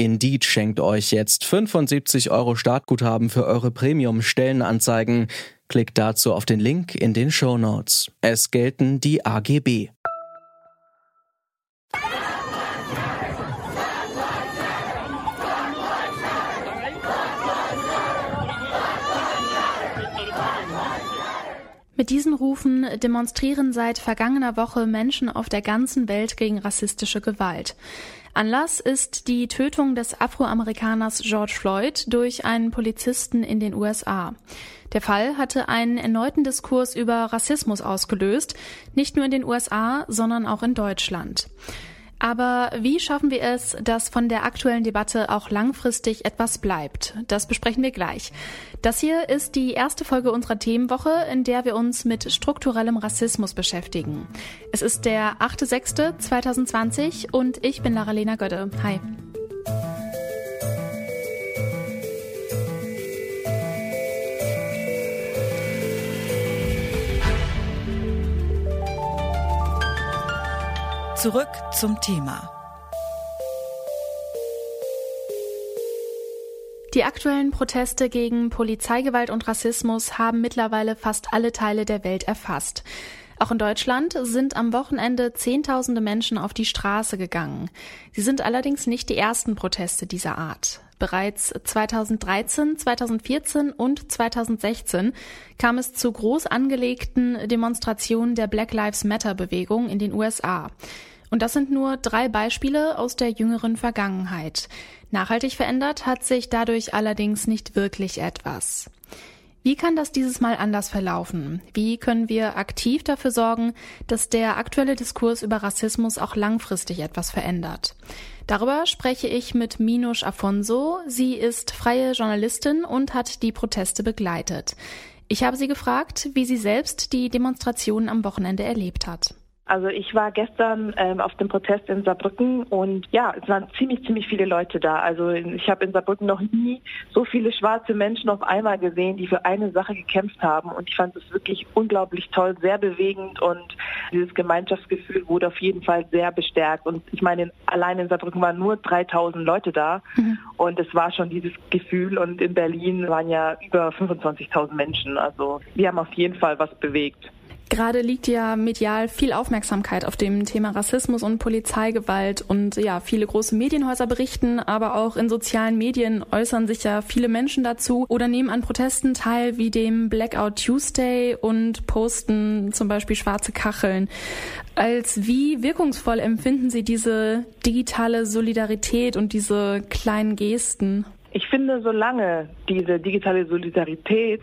Indeed schenkt euch jetzt 75 Euro Startguthaben für eure Premium-Stellenanzeigen. Klickt dazu auf den Link in den Show Notes. Es gelten die AGB. Mit diesen Rufen demonstrieren seit vergangener Woche Menschen auf der ganzen Welt gegen rassistische Gewalt. Anlass ist die Tötung des Afroamerikaners George Floyd durch einen Polizisten in den USA. Der Fall hatte einen erneuten Diskurs über Rassismus ausgelöst, nicht nur in den USA, sondern auch in Deutschland. Aber wie schaffen wir es, dass von der aktuellen Debatte auch langfristig etwas bleibt? Das besprechen wir gleich. Das hier ist die erste Folge unserer Themenwoche, in der wir uns mit strukturellem Rassismus beschäftigen. Es ist der 8.6.2020 und ich bin Lara-Lena Gödde. Hi. Zurück zum Thema. Die aktuellen Proteste gegen Polizeigewalt und Rassismus haben mittlerweile fast alle Teile der Welt erfasst. Auch in Deutschland sind am Wochenende Zehntausende Menschen auf die Straße gegangen. Sie sind allerdings nicht die ersten Proteste dieser Art. Bereits 2013, 2014 und 2016 kam es zu groß angelegten Demonstrationen der Black Lives Matter Bewegung in den USA. Und das sind nur drei Beispiele aus der jüngeren Vergangenheit. Nachhaltig verändert hat sich dadurch allerdings nicht wirklich etwas. Wie kann das dieses Mal anders verlaufen? Wie können wir aktiv dafür sorgen, dass der aktuelle Diskurs über Rassismus auch langfristig etwas verändert? Darüber spreche ich mit Minush Afonso. Sie ist freie Journalistin und hat die Proteste begleitet. Ich habe sie gefragt, wie sie selbst die Demonstrationen am Wochenende erlebt hat. Also ich war gestern ähm, auf dem Protest in Saarbrücken und ja, es waren ziemlich, ziemlich viele Leute da. Also ich habe in Saarbrücken noch nie so viele schwarze Menschen auf einmal gesehen, die für eine Sache gekämpft haben. Und ich fand es wirklich unglaublich toll, sehr bewegend und dieses Gemeinschaftsgefühl wurde auf jeden Fall sehr bestärkt. Und ich meine, allein in Saarbrücken waren nur 3000 Leute da mhm. und es war schon dieses Gefühl. Und in Berlin waren ja über 25.000 Menschen. Also wir haben auf jeden Fall was bewegt. Gerade liegt ja medial viel Aufmerksamkeit auf dem Thema Rassismus und Polizeigewalt und ja, viele große Medienhäuser berichten, aber auch in sozialen Medien äußern sich ja viele Menschen dazu oder nehmen an Protesten teil wie dem Blackout Tuesday und posten zum Beispiel schwarze Kacheln. Als wie wirkungsvoll empfinden Sie diese digitale Solidarität und diese kleinen Gesten? Ich finde, solange diese digitale Solidarität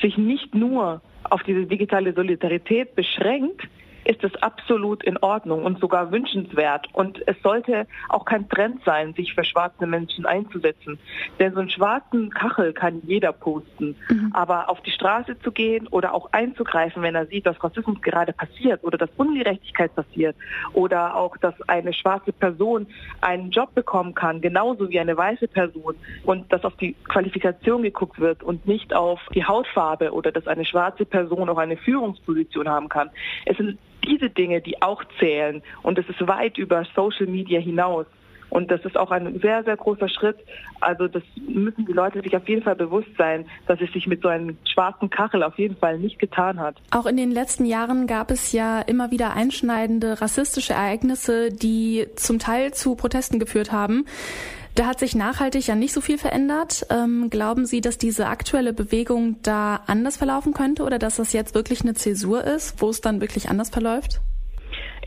sich nicht nur auf diese digitale Solidarität beschränkt, ist es absolut in Ordnung und sogar wünschenswert. Und es sollte auch kein Trend sein, sich für schwarze Menschen einzusetzen. Denn so einen schwarzen Kachel kann jeder posten. Mhm. Aber auf die Straße zu gehen oder auch einzugreifen, wenn er sieht, dass Rassismus gerade passiert oder dass Ungerechtigkeit passiert oder auch, dass eine schwarze Person einen Job bekommen kann, genauso wie eine weiße Person und dass auf die Qualifikation geguckt wird und nicht auf die Hautfarbe oder dass eine schwarze Person auch eine Führungsposition haben kann. Es sind diese Dinge, die auch zählen. Und es ist weit über Social Media hinaus. Und das ist auch ein sehr, sehr großer Schritt. Also das müssen die Leute sich auf jeden Fall bewusst sein, dass es sich mit so einem schwarzen Kachel auf jeden Fall nicht getan hat. Auch in den letzten Jahren gab es ja immer wieder einschneidende rassistische Ereignisse, die zum Teil zu Protesten geführt haben. Da hat sich nachhaltig ja nicht so viel verändert. Ähm, glauben Sie, dass diese aktuelle Bewegung da anders verlaufen könnte oder dass das jetzt wirklich eine Zäsur ist, wo es dann wirklich anders verläuft?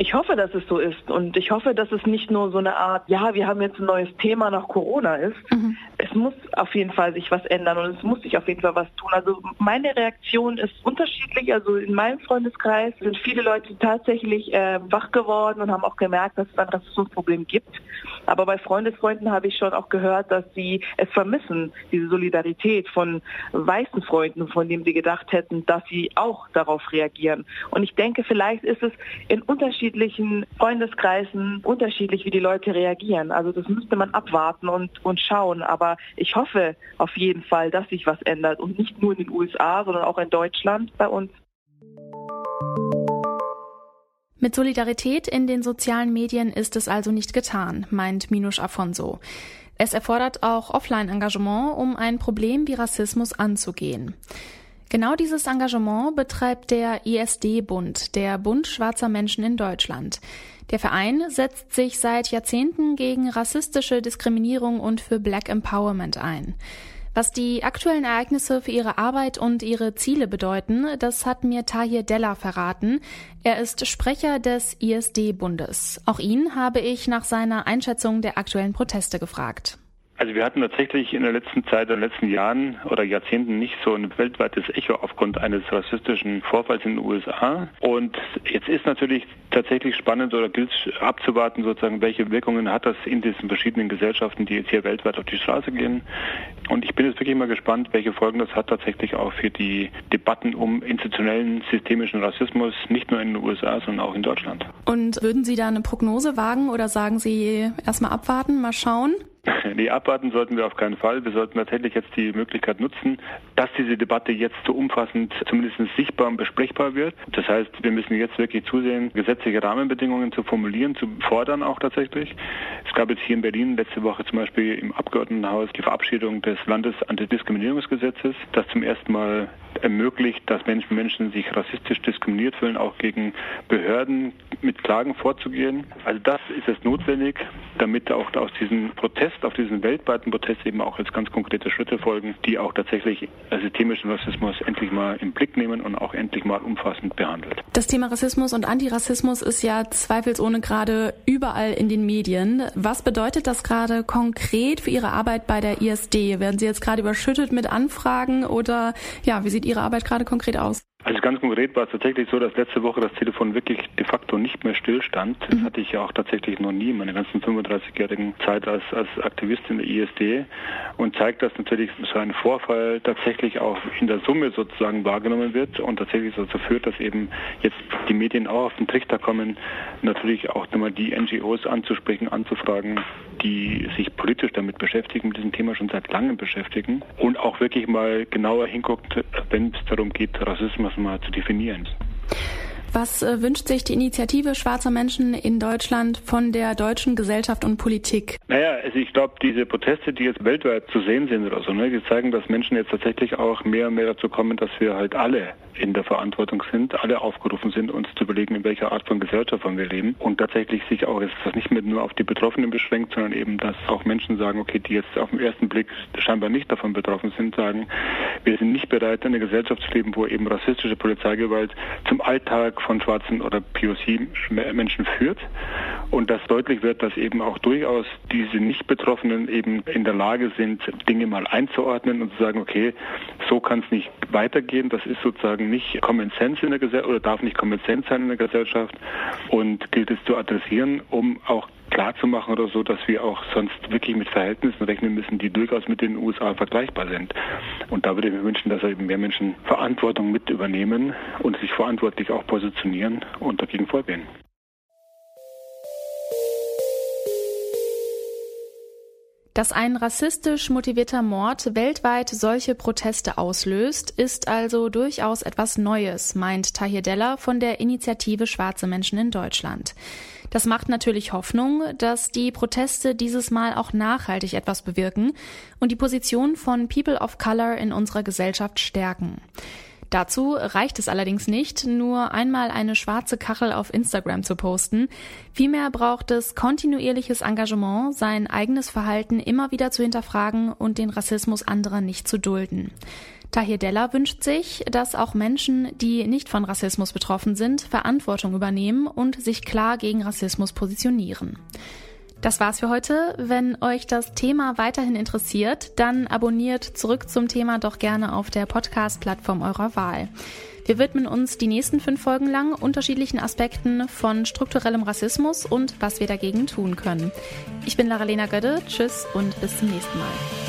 Ich hoffe, dass es so ist und ich hoffe, dass es nicht nur so eine Art, ja, wir haben jetzt ein neues Thema nach Corona ist. Mhm. Es muss auf jeden Fall sich was ändern und es muss sich auf jeden Fall was tun. Also meine Reaktion ist unterschiedlich. Also in meinem Freundeskreis sind viele Leute tatsächlich äh, wach geworden und haben auch gemerkt, dass es ein Rassismusproblem gibt. Aber bei Freundesfreunden habe ich schon auch gehört, dass sie es vermissen, diese Solidarität von weißen Freunden, von denen sie gedacht hätten, dass sie auch darauf reagieren. Und ich denke, vielleicht ist es in unterschiedlichen Freundeskreisen unterschiedlich, wie die Leute reagieren. Also das müsste man abwarten und, und schauen. Aber ich hoffe auf jeden Fall, dass sich was ändert und nicht nur in den USA, sondern auch in Deutschland bei uns. Mit Solidarität in den sozialen Medien ist es also nicht getan, meint Minusch Afonso. Es erfordert auch Offline-Engagement, um ein Problem wie Rassismus anzugehen. Genau dieses Engagement betreibt der ISD-Bund, der Bund schwarzer Menschen in Deutschland. Der Verein setzt sich seit Jahrzehnten gegen rassistische Diskriminierung und für Black Empowerment ein. Was die aktuellen Ereignisse für ihre Arbeit und ihre Ziele bedeuten, das hat mir Tahir Della verraten. Er ist Sprecher des ISD-Bundes. Auch ihn habe ich nach seiner Einschätzung der aktuellen Proteste gefragt. Also wir hatten tatsächlich in der letzten Zeit, in den letzten Jahren oder Jahrzehnten nicht so ein weltweites Echo aufgrund eines rassistischen Vorfalls in den USA. Und jetzt ist natürlich tatsächlich spannend oder gilt abzuwarten, sozusagen, welche Wirkungen hat das in diesen verschiedenen Gesellschaften, die jetzt hier weltweit auf die Straße gehen. Und ich bin jetzt wirklich mal gespannt, welche Folgen das hat tatsächlich auch für die Debatten um institutionellen systemischen Rassismus, nicht nur in den USA, sondern auch in Deutschland. Und würden Sie da eine Prognose wagen oder sagen Sie erstmal abwarten, mal schauen? Nee, abwarten sollten wir auf keinen Fall. Wir sollten tatsächlich jetzt die Möglichkeit nutzen, dass diese Debatte jetzt so umfassend zumindest sichtbar und besprechbar wird. Das heißt, wir müssen jetzt wirklich zusehen, gesetzliche Rahmenbedingungen zu formulieren, zu fordern auch tatsächlich. Es gab jetzt hier in Berlin letzte Woche zum Beispiel im Abgeordnetenhaus die Verabschiedung des Landesantidiskriminierungsgesetzes, das zum ersten Mal ermöglicht, dass Menschen, Menschen sich rassistisch diskriminiert fühlen, auch gegen Behörden mit Klagen vorzugehen. Also das ist es notwendig, damit auch aus diesem Protest, auf diesen weltweiten Protest eben auch jetzt ganz konkrete Schritte folgen, die auch tatsächlich systemischen Rassismus endlich mal im Blick nehmen und auch endlich mal umfassend behandelt. Das Thema Rassismus und Antirassismus ist ja zweifelsohne gerade überall in den Medien. Was bedeutet das gerade konkret für Ihre Arbeit bei der ISD? Werden Sie jetzt gerade überschüttet mit Anfragen oder ja, wie sieht Ihre Arbeit gerade konkret aus? Also ganz konkret war es tatsächlich so, dass letzte Woche das Telefon wirklich de facto nicht mehr stillstand. Das mhm. hatte ich ja auch tatsächlich noch nie in meiner ganzen 35-jährigen Zeit als, als Aktivist in der ISD und zeigt, dass natürlich so ein Vorfall tatsächlich auch in der Summe sozusagen wahrgenommen wird und tatsächlich dazu führt, dass eben jetzt die Medien auch auf den Trichter kommen, natürlich auch nochmal die NGOs anzusprechen, anzufragen, die sich politisch damit beschäftigen, mit diesem Thema schon seit langem beschäftigen und auch wirklich mal genauer hinguckt, wenn es darum geht, Rassismus mal zu definieren. Was äh, wünscht sich die Initiative Schwarzer Menschen in Deutschland von der deutschen Gesellschaft und Politik? Naja, also ich glaube, diese Proteste, die jetzt weltweit zu sehen sind oder so, ne, die zeigen, dass Menschen jetzt tatsächlich auch mehr und mehr dazu kommen, dass wir halt alle in der Verantwortung sind, alle aufgerufen sind, uns zu überlegen, in welcher Art von Gesellschaft wir leben und tatsächlich sich auch jetzt das nicht mehr nur auf die Betroffenen beschränkt, sondern eben, dass auch Menschen sagen, okay, die jetzt auf den ersten Blick scheinbar nicht davon betroffen sind, sagen, wir sind nicht bereit, in einer Gesellschaft zu leben, wo eben rassistische Polizeigewalt zum Alltag von schwarzen oder POC-Menschen führt. Und dass deutlich wird, dass eben auch durchaus diese Nicht-Betroffenen eben in der Lage sind, Dinge mal einzuordnen und zu sagen, okay, so kann es nicht weitergehen, das ist sozusagen nicht Common Sense in der Gesellschaft oder darf nicht Common Sense sein in der Gesellschaft und gilt es zu adressieren, um auch klarzumachen oder so, dass wir auch sonst wirklich mit Verhältnissen rechnen müssen, die durchaus mit den USA vergleichbar sind. Und da würde ich mir wünschen, dass eben mehr Menschen Verantwortung mit übernehmen und sich verantwortlich auch positionieren und dagegen vorgehen. Dass ein rassistisch motivierter Mord weltweit solche Proteste auslöst, ist also durchaus etwas Neues, meint Tahir Della von der Initiative Schwarze Menschen in Deutschland. Das macht natürlich Hoffnung, dass die Proteste dieses Mal auch nachhaltig etwas bewirken und die Position von People of Color in unserer Gesellschaft stärken. Dazu reicht es allerdings nicht, nur einmal eine schwarze Kachel auf Instagram zu posten. Vielmehr braucht es kontinuierliches Engagement, sein eigenes Verhalten immer wieder zu hinterfragen und den Rassismus anderer nicht zu dulden. Tahir Della wünscht sich, dass auch Menschen, die nicht von Rassismus betroffen sind, Verantwortung übernehmen und sich klar gegen Rassismus positionieren. Das war's für heute. Wenn euch das Thema weiterhin interessiert, dann abonniert zurück zum Thema doch gerne auf der Podcast-Plattform eurer Wahl. Wir widmen uns die nächsten fünf Folgen lang unterschiedlichen Aspekten von strukturellem Rassismus und was wir dagegen tun können. Ich bin Lara-Lena Gödde. Tschüss und bis zum nächsten Mal.